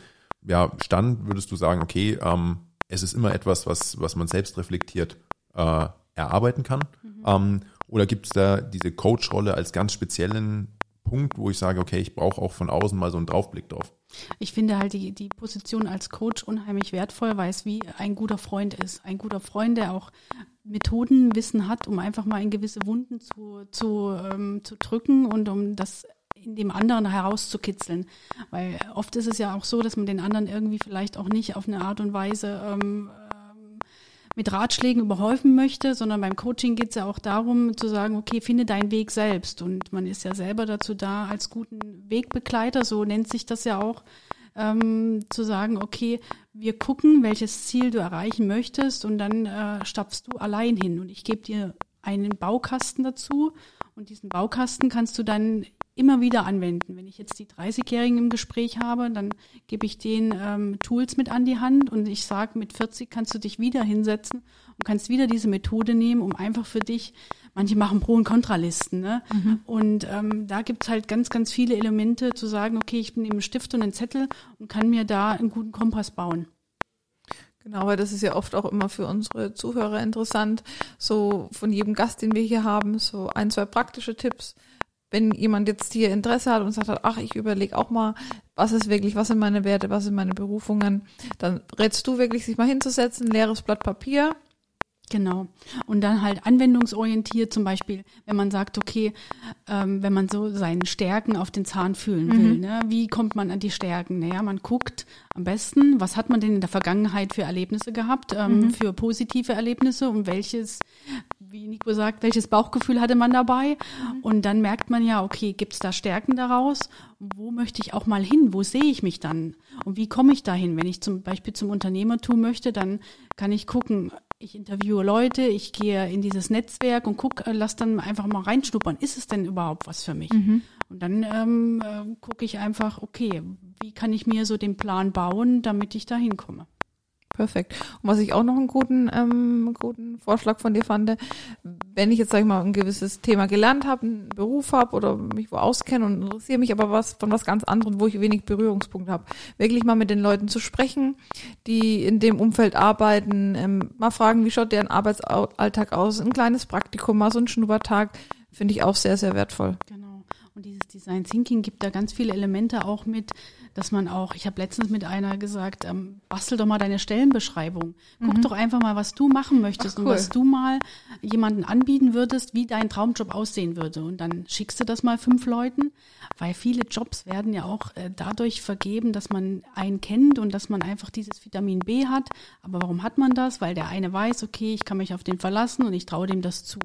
ja, Stand würdest du sagen, okay, ähm, es ist immer etwas, was, was man selbst reflektiert äh, erarbeiten kann? Ähm, oder gibt es da diese Coach-Rolle als ganz speziellen Punkt, wo ich sage, okay, ich brauche auch von außen mal so einen Draufblick drauf? Ich finde halt die, die Position als Coach unheimlich wertvoll, weil es wie ein guter Freund ist. Ein guter Freund, der auch Methodenwissen hat, um einfach mal in gewisse Wunden zu, zu, ähm, zu drücken und um das in dem anderen herauszukitzeln. Weil oft ist es ja auch so, dass man den anderen irgendwie vielleicht auch nicht auf eine Art und Weise ähm, mit Ratschlägen überhäufen möchte, sondern beim Coaching geht es ja auch darum zu sagen, okay, finde deinen Weg selbst. Und man ist ja selber dazu da, als guten Wegbegleiter, so nennt sich das ja auch, ähm, zu sagen, okay, wir gucken, welches Ziel du erreichen möchtest und dann äh, stapfst du allein hin und ich gebe dir einen Baukasten dazu und diesen Baukasten kannst du dann immer wieder anwenden. Wenn ich jetzt die 30-Jährigen im Gespräch habe, dann gebe ich denen ähm, Tools mit an die Hand und ich sage, mit 40 kannst du dich wieder hinsetzen und kannst wieder diese Methode nehmen, um einfach für dich, manche machen Pro- und Kontralisten, ne? Und ähm, da gibt's halt ganz, ganz viele Elemente zu sagen, okay, ich nehme einen Stift und einen Zettel und kann mir da einen guten Kompass bauen. Genau, weil das ist ja oft auch immer für unsere Zuhörer interessant, so von jedem Gast, den wir hier haben, so ein, zwei praktische Tipps. Wenn jemand jetzt hier Interesse hat und sagt, ach, ich überlege auch mal, was ist wirklich, was sind meine Werte, was sind meine Berufungen, dann rätst du wirklich, sich mal hinzusetzen, leeres Blatt Papier. Genau. Und dann halt anwendungsorientiert, zum Beispiel, wenn man sagt, okay, ähm, wenn man so seinen Stärken auf den Zahn fühlen will, ne? wie kommt man an die Stärken? Naja, man guckt am besten, was hat man denn in der Vergangenheit für Erlebnisse gehabt, ähm, für positive Erlebnisse und welches, wie Nico sagt, welches Bauchgefühl hatte man dabei? Und dann merkt man ja, okay, gibt es da Stärken daraus? Wo möchte ich auch mal hin? Wo sehe ich mich dann? Und wie komme ich dahin? Wenn ich zum Beispiel zum Unternehmertum möchte, dann kann ich gucken, ich interviewe Leute, ich gehe in dieses Netzwerk und gucke, äh, lass dann einfach mal reinschnuppern. Ist es denn überhaupt was für mich? Und dann ähm, äh, gucke ich einfach, okay, wie kann ich mir so den Plan bauen, damit ich da hinkomme? Perfekt. Und was ich auch noch einen guten, ähm, guten Vorschlag von dir fand, wenn ich jetzt, sag ich mal, ein gewisses Thema gelernt habe, einen Beruf habe oder mich wo auskenne und interessiere mich aber was von was ganz anderem, wo ich wenig Berührungspunkte habe, wirklich mal mit den Leuten zu sprechen, die in dem Umfeld arbeiten, ähm, mal fragen, wie schaut deren Arbeitsalltag aus, ein kleines Praktikum, mal so ein Schnuppertag, finde ich auch sehr, sehr wertvoll. Genau. Und dieses Design Thinking gibt da ganz viele Elemente auch mit, dass man auch, ich habe letztens mit einer gesagt, ähm, bastel doch mal deine Stellenbeschreibung. Guck mhm. doch einfach mal, was du machen möchtest Ach, cool. und was du mal jemanden anbieten würdest, wie dein Traumjob aussehen würde. Und dann schickst du das mal fünf Leuten, weil viele Jobs werden ja auch äh, dadurch vergeben, dass man einen kennt und dass man einfach dieses Vitamin B hat. Aber warum hat man das? Weil der eine weiß, okay, ich kann mich auf den verlassen und ich traue dem das zu.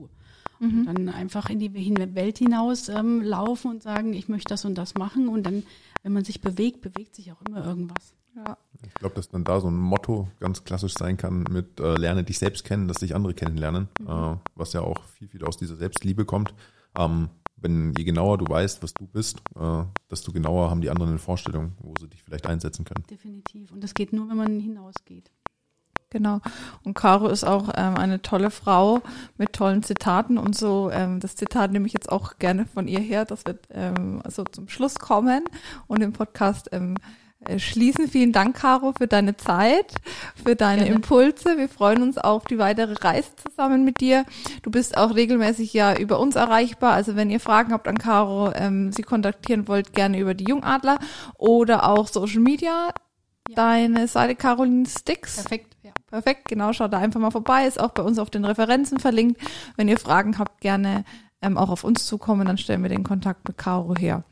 Mhm. dann einfach in die Welt hinaus ähm, laufen und sagen, ich möchte das und das machen. Und dann, wenn man sich bewegt, bewegt sich auch immer irgendwas. Ja. Ich glaube, dass dann da so ein Motto ganz klassisch sein kann mit äh, lerne dich selbst kennen, dass dich andere kennenlernen, mhm. äh, was ja auch viel, viel aus dieser Selbstliebe kommt. Ähm, wenn je genauer du weißt, was du bist, äh, desto genauer haben die anderen eine Vorstellung, wo sie dich vielleicht einsetzen können. Definitiv. Und das geht nur, wenn man hinausgeht. Genau. Und Caro ist auch ähm, eine tolle Frau mit tollen Zitaten und so. Ähm, das Zitat nehme ich jetzt auch gerne von ihr her. Das wird ähm, so zum Schluss kommen und den Podcast ähm, äh, schließen. Vielen Dank, Caro, für deine Zeit, für deine gerne. Impulse. Wir freuen uns auf die weitere Reise zusammen mit dir. Du bist auch regelmäßig ja über uns erreichbar. Also wenn ihr Fragen habt an Caro, ähm, sie kontaktieren wollt, gerne über die Jungadler oder auch Social Media. Ja. Deine Seite Caroline Sticks. Perfekt. Perfekt, genau, schaut da einfach mal vorbei, ist auch bei uns auf den Referenzen verlinkt. Wenn ihr Fragen habt, gerne ähm, auch auf uns zukommen, dann stellen wir den Kontakt mit Caro her.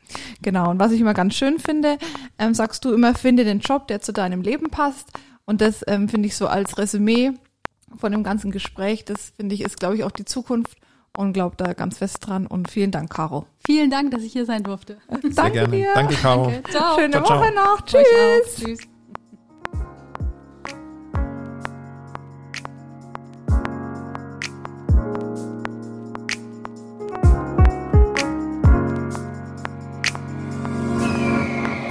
Genau, und was ich immer ganz schön finde, ähm, sagst du immer, finde den Job, der zu deinem Leben passt. Und das ähm, finde ich so als Resümee von dem ganzen Gespräch, das finde ich ist, glaube ich, auch die Zukunft und glaube da ganz fest dran. Und vielen Dank, Caro. Vielen Dank, dass ich hier sein durfte. Sehr Danke gerne. dir. Danke, Caro. Danke. Ciao. Schöne ciao, Woche ciao. noch. Tschüss. Tschüss.